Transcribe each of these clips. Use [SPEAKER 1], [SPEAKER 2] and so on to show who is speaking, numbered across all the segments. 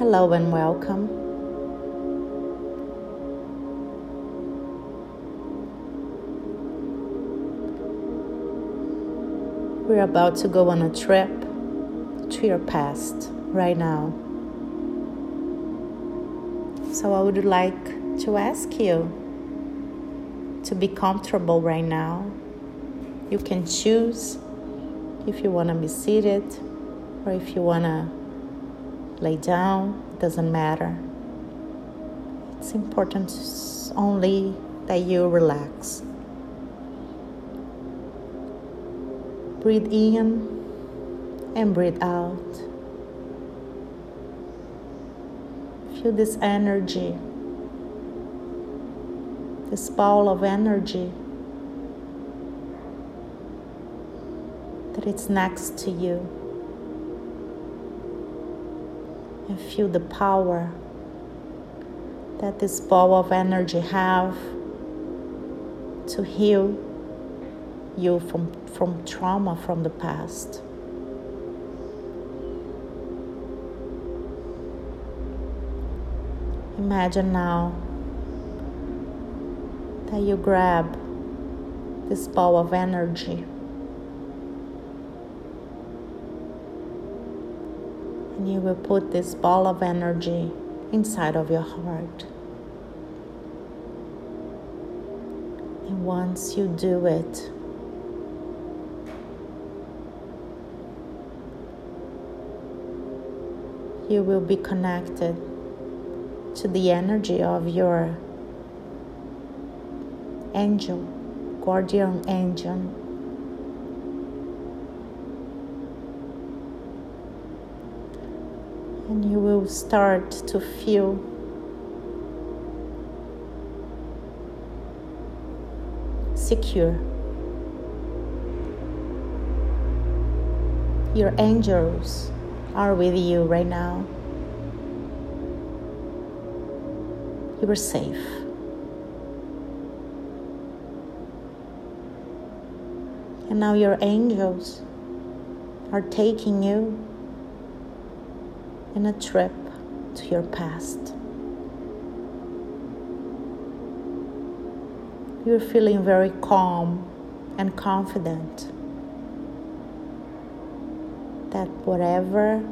[SPEAKER 1] Hello and welcome. We're about to go on a trip to your past right now. So I would like to ask you to be comfortable right now. You can choose if you want to be seated or if you want to lay down, doesn't matter. It's important only that you relax. Breathe in and breathe out. Feel this energy, this ball of energy that it's next to you. And feel the power that this ball of energy have to heal you from, from trauma from the past. Imagine now that you grab this ball of energy you will put this ball of energy inside of your heart. And once you do it, you will be connected to the energy of your angel, guardian angel. And you will start to feel secure. Your angels are with you right now. You are safe. And now your angels are taking you in a trip to your past. You're feeling very calm and confident that whatever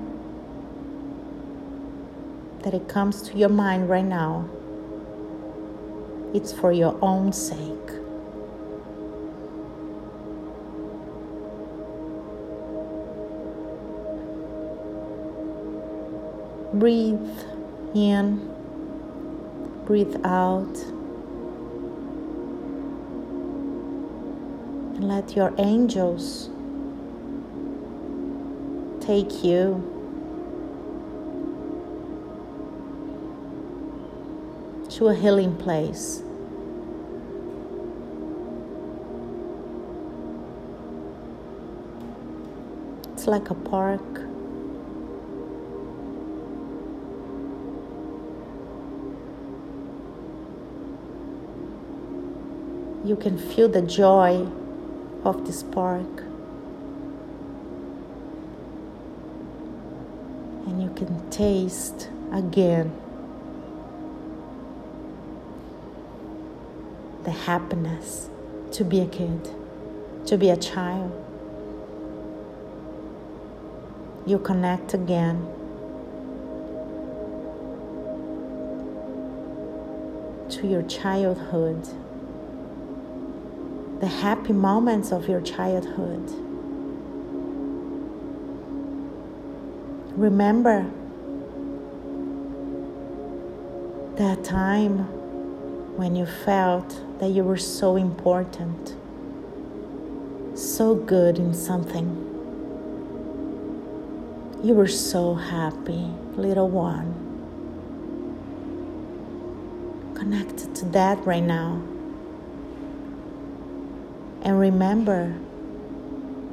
[SPEAKER 1] that it comes to your mind right now it's for your own sake breathe in breathe out and let your angels take you to a healing place. It's like a park. You can feel the joy of this park. And you can taste again the happiness to be a kid, to be a child. You connect again. To your childhood, the happy moments of your childhood. Remember that time when you felt that you were so important, so good in something. You were so happy, little one. Connected to that right now. And remember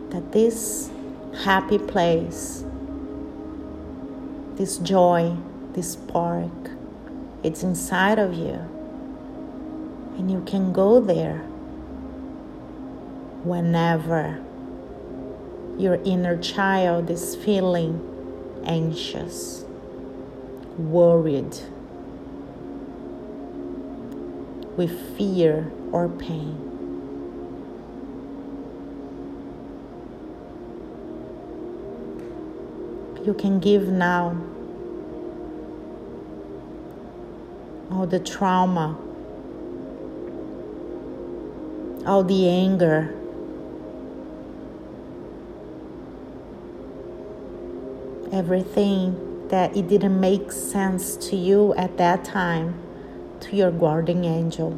[SPEAKER 1] that this happy place this joy, this spark. It's inside of you. And you can go there whenever your inner child is feeling anxious worried, with fear or pain. You can give now all the trauma, all the anger. Everything that it didn't make sense to you at that time to your guardian angel,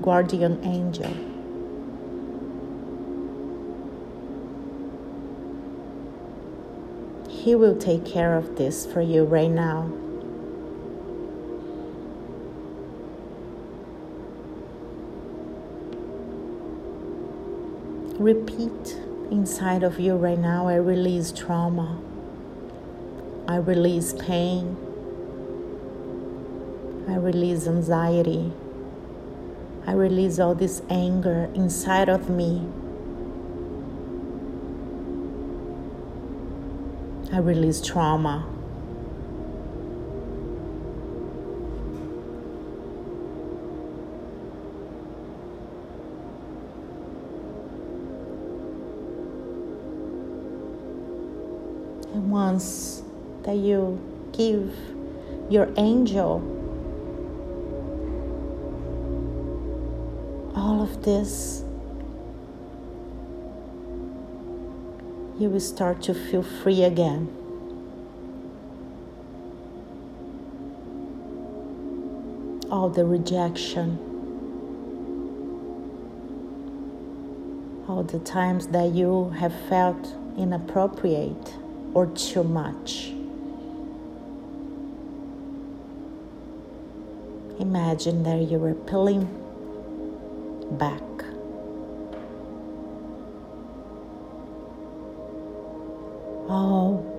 [SPEAKER 1] guardian angel. He will take care of this for you right now. Repeat inside of you right now I release trauma, I release pain, I release anxiety, I release all this anger inside of me. I release trauma. And once that you give your angel all of this, you will start to feel free again. All the rejection, all the times that you have felt inappropriate or too much. Imagine that you are pulling back.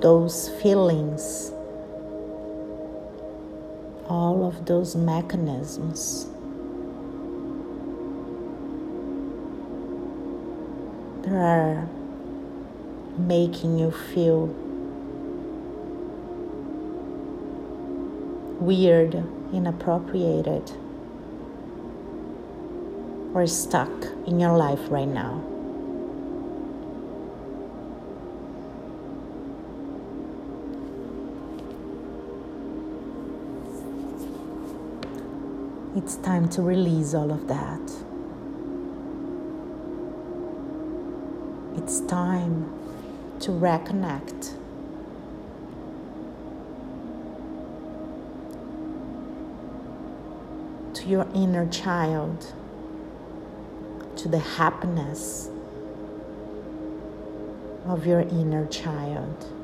[SPEAKER 1] Those feelings, all of those mechanisms. That are making you feel weird, inappropriated, or stuck in your life right now. It's time to release all of that. It's time to reconnect to your inner child, to the happiness of your inner child.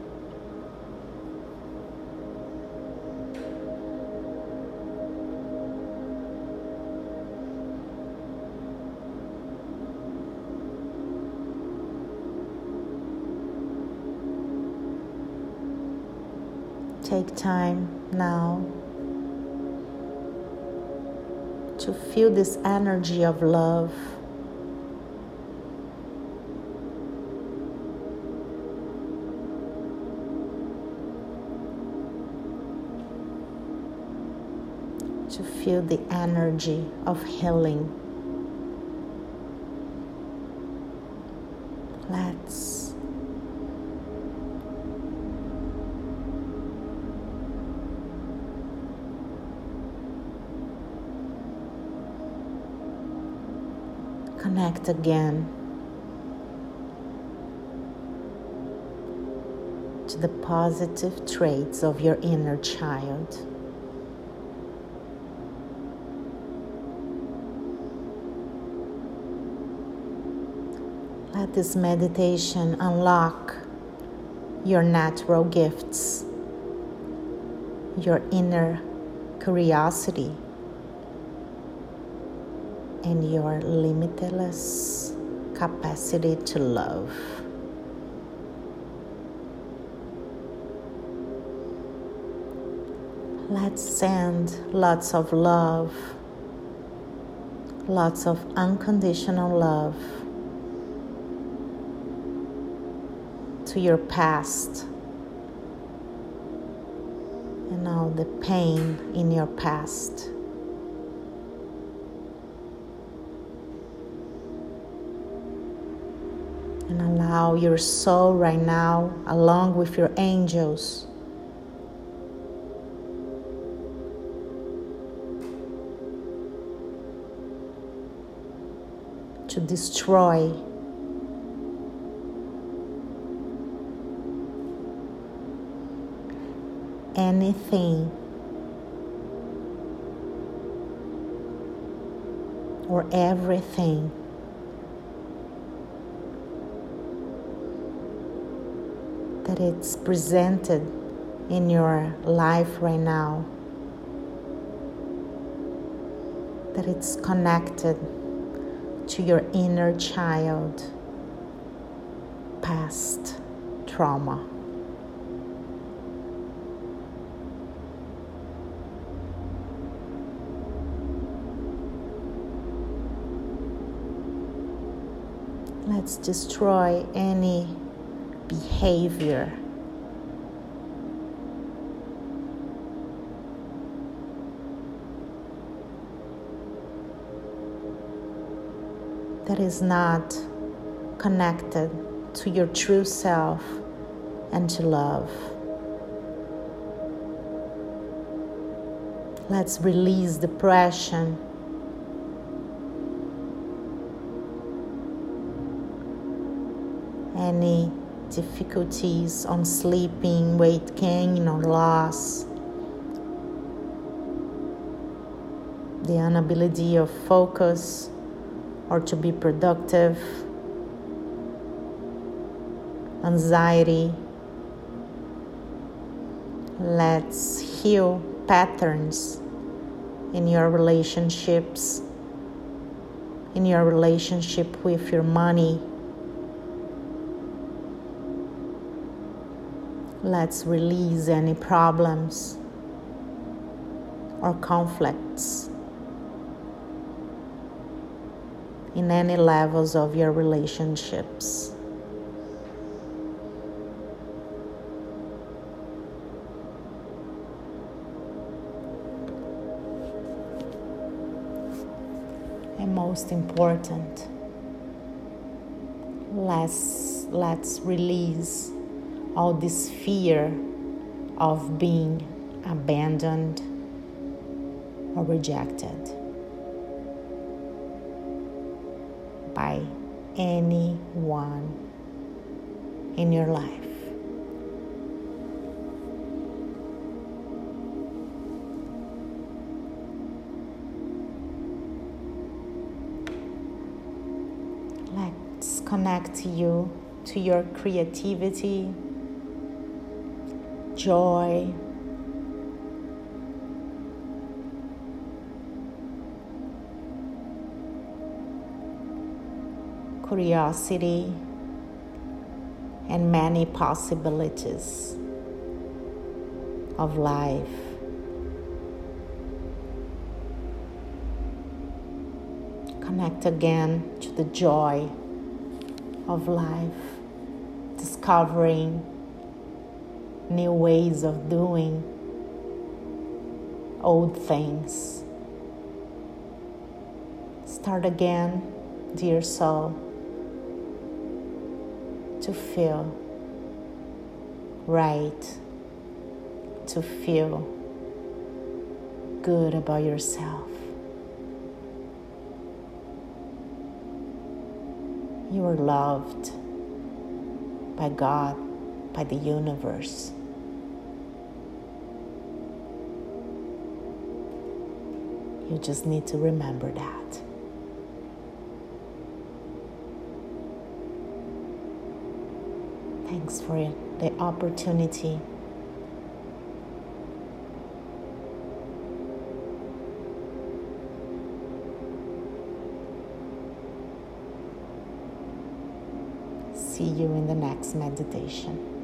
[SPEAKER 1] Take time now to feel this energy of love. To feel the energy of healing. Again to the positive traits of your inner child. Let this meditation unlock your natural gifts, your inner curiosity and your limitless capacity to love. Let's send lots of love, lots of unconditional love to your past and all the pain in your past. And allow your soul right now, along with your angels, to destroy anything or everything that it's presented in your life right now that it's connected to your inner child past trauma. Let's destroy any behavior that is not connected to your true self and to love. Let's release depression. Any difficulties on sleeping, weight gain or loss, the inability of focus or to be productive, anxiety. Let's heal patterns in your relationships, in your relationship with your money. Let's release any problems or conflicts in any levels of your relationships. And most important, let's, let's release all this fear of being abandoned or rejected. by anyone in your life. Let's connect you to your creativity, joy, curiosity, and many possibilities of life. Connect again to the joy of life, discovering new ways of doing old things. Start again, dear soul to feel right, to feel good about yourself. You are loved by God, by the universe. You just need to remember that. Thanks for the opportunity. See you in the next meditation.